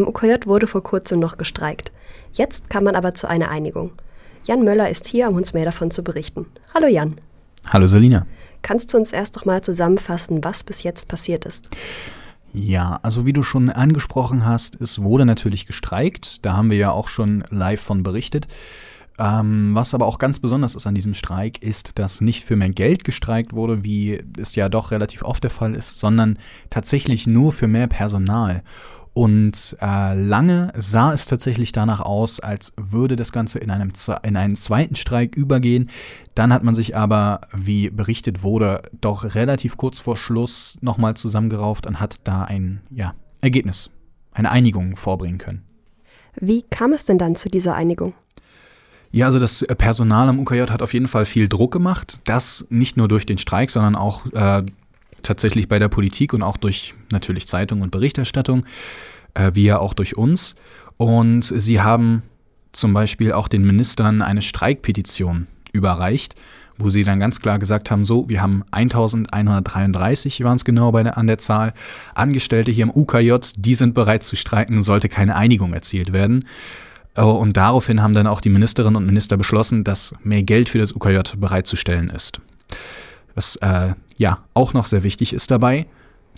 Am UKJ wurde vor kurzem noch gestreikt. Jetzt kam man aber zu einer Einigung. Jan Möller ist hier, um uns mehr davon zu berichten. Hallo Jan. Hallo Selina. Kannst du uns erst noch mal zusammenfassen, was bis jetzt passiert ist? Ja, also wie du schon angesprochen hast, es wurde natürlich gestreikt. Da haben wir ja auch schon live von berichtet. Ähm, was aber auch ganz besonders ist an diesem Streik, ist, dass nicht für mehr Geld gestreikt wurde, wie es ja doch relativ oft der Fall ist, sondern tatsächlich nur für mehr Personal. Und äh, lange sah es tatsächlich danach aus, als würde das Ganze in, einem, in einen zweiten Streik übergehen. Dann hat man sich aber, wie berichtet wurde, doch relativ kurz vor Schluss nochmal zusammengerauft und hat da ein ja, Ergebnis, eine Einigung vorbringen können. Wie kam es denn dann zu dieser Einigung? Ja, also das Personal am UKJ hat auf jeden Fall viel Druck gemacht. Das nicht nur durch den Streik, sondern auch äh, tatsächlich bei der Politik und auch durch natürlich Zeitung und Berichterstattung, äh, wie ja auch durch uns. Und sie haben zum Beispiel auch den Ministern eine Streikpetition überreicht, wo sie dann ganz klar gesagt haben, so, wir haben 1133, waren es genau bei der, an der Zahl, Angestellte hier im UKJ, die sind bereit zu streiken, sollte keine Einigung erzielt werden. Äh, und daraufhin haben dann auch die Ministerinnen und Minister beschlossen, dass mehr Geld für das UKJ bereitzustellen ist. Was äh, ja auch noch sehr wichtig ist dabei,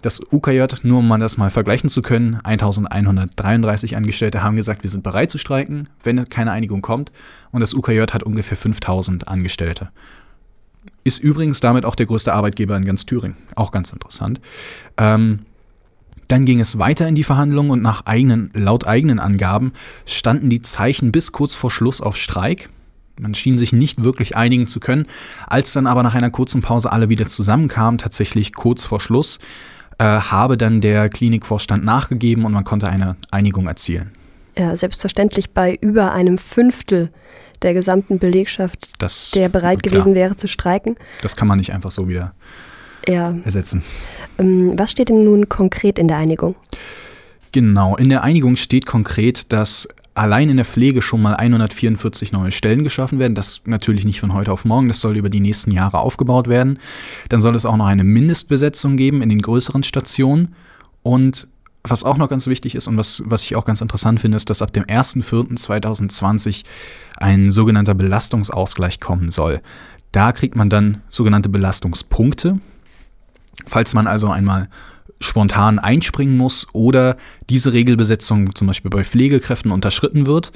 das UKJ, nur um das mal vergleichen zu können, 1133 Angestellte haben gesagt, wir sind bereit zu streiken, wenn keine Einigung kommt. Und das UKJ hat ungefähr 5000 Angestellte. Ist übrigens damit auch der größte Arbeitgeber in ganz Thüringen. Auch ganz interessant. Ähm, dann ging es weiter in die Verhandlungen und nach eigenen, laut eigenen Angaben standen die Zeichen bis kurz vor Schluss auf Streik. Man schien sich nicht wirklich einigen zu können. Als dann aber nach einer kurzen Pause alle wieder zusammenkamen, tatsächlich kurz vor Schluss, äh, habe dann der Klinikvorstand nachgegeben und man konnte eine Einigung erzielen. Ja, selbstverständlich bei über einem Fünftel der gesamten Belegschaft, das, der bereit klar, gewesen wäre zu streiken. Das kann man nicht einfach so wieder ja. ersetzen. Ähm, was steht denn nun konkret in der Einigung? Genau, in der Einigung steht konkret, dass allein in der Pflege schon mal 144 neue Stellen geschaffen werden. Das natürlich nicht von heute auf morgen, das soll über die nächsten Jahre aufgebaut werden. Dann soll es auch noch eine Mindestbesetzung geben in den größeren Stationen. Und was auch noch ganz wichtig ist und was, was ich auch ganz interessant finde, ist, dass ab dem 1.4.2020 ein sogenannter Belastungsausgleich kommen soll. Da kriegt man dann sogenannte Belastungspunkte. Falls man also einmal spontan einspringen muss oder diese Regelbesetzung zum Beispiel bei Pflegekräften unterschritten wird.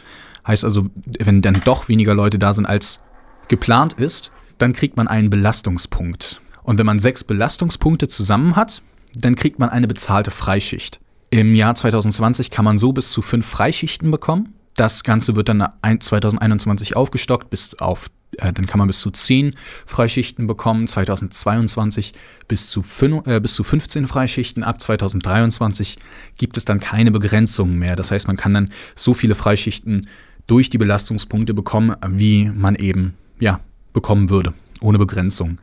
Heißt also, wenn dann doch weniger Leute da sind, als geplant ist, dann kriegt man einen Belastungspunkt. Und wenn man sechs Belastungspunkte zusammen hat, dann kriegt man eine bezahlte Freischicht. Im Jahr 2020 kann man so bis zu fünf Freischichten bekommen. Das Ganze wird dann 2021 aufgestockt bis auf äh, dann kann man bis zu 10 Freischichten bekommen, 2022 bis zu, 5, äh, bis zu 15 Freischichten, ab 2023 gibt es dann keine Begrenzungen mehr. Das heißt, man kann dann so viele Freischichten durch die Belastungspunkte bekommen, wie man eben ja, bekommen würde, ohne Begrenzung.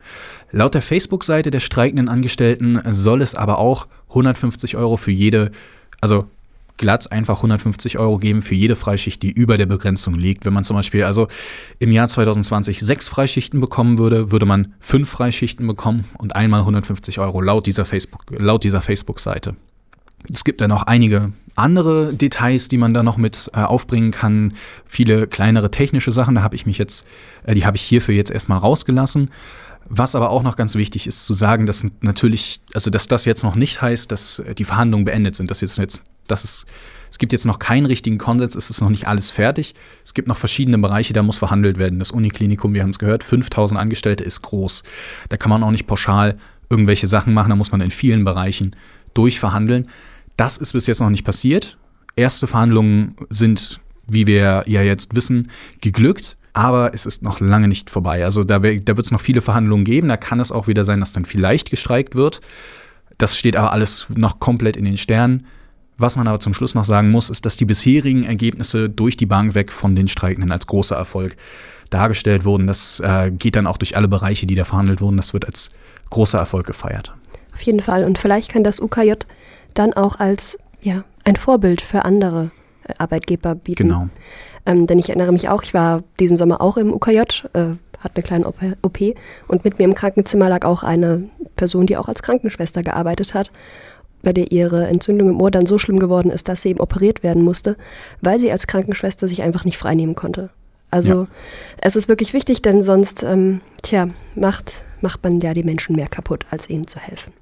Laut der Facebook-Seite der streikenden Angestellten soll es aber auch 150 Euro für jede, also glatt einfach 150 Euro geben für jede Freischicht, die über der Begrenzung liegt. Wenn man zum Beispiel also im Jahr 2020 sechs Freischichten bekommen würde, würde man fünf Freischichten bekommen und einmal 150 Euro laut dieser Facebook, laut dieser Facebook-Seite. Es gibt dann noch einige andere Details, die man da noch mit äh, aufbringen kann. Viele kleinere technische Sachen, da habe ich mich jetzt, äh, die habe ich hierfür jetzt erstmal rausgelassen. Was aber auch noch ganz wichtig ist zu sagen, dass natürlich, also dass das jetzt noch nicht heißt, dass die Verhandlungen beendet sind, dass jetzt, jetzt dass es, es gibt jetzt noch keinen richtigen Konsens, es ist noch nicht alles fertig. Es gibt noch verschiedene Bereiche, da muss verhandelt werden. Das Uniklinikum, wir haben es gehört, 5000 Angestellte ist groß. Da kann man auch nicht pauschal irgendwelche Sachen machen, da muss man in vielen Bereichen durchverhandeln. Das ist bis jetzt noch nicht passiert. Erste Verhandlungen sind, wie wir ja jetzt wissen, geglückt aber es ist noch lange nicht vorbei. Also da, da wird es noch viele Verhandlungen geben. Da kann es auch wieder sein, dass dann vielleicht gestreikt wird. Das steht aber alles noch komplett in den Sternen. Was man aber zum Schluss noch sagen muss, ist, dass die bisherigen Ergebnisse durch die Bank weg von den Streikenden als großer Erfolg dargestellt wurden. Das äh, geht dann auch durch alle Bereiche, die da verhandelt wurden. Das wird als großer Erfolg gefeiert. Auf jeden Fall. Und vielleicht kann das UKJ dann auch als ja, ein Vorbild für andere äh, Arbeitgeber bieten. Genau. Ähm, denn ich erinnere mich auch, ich war diesen Sommer auch im UKJ, äh, hatte eine kleine OP und mit mir im Krankenzimmer lag auch eine Person, die auch als Krankenschwester gearbeitet hat. Bei der ihre Entzündung im Ohr dann so schlimm geworden ist, dass sie eben operiert werden musste, weil sie als Krankenschwester sich einfach nicht freinehmen konnte. Also ja. es ist wirklich wichtig, denn sonst, ähm, tja, macht, macht man ja die Menschen mehr kaputt, als ihnen zu helfen.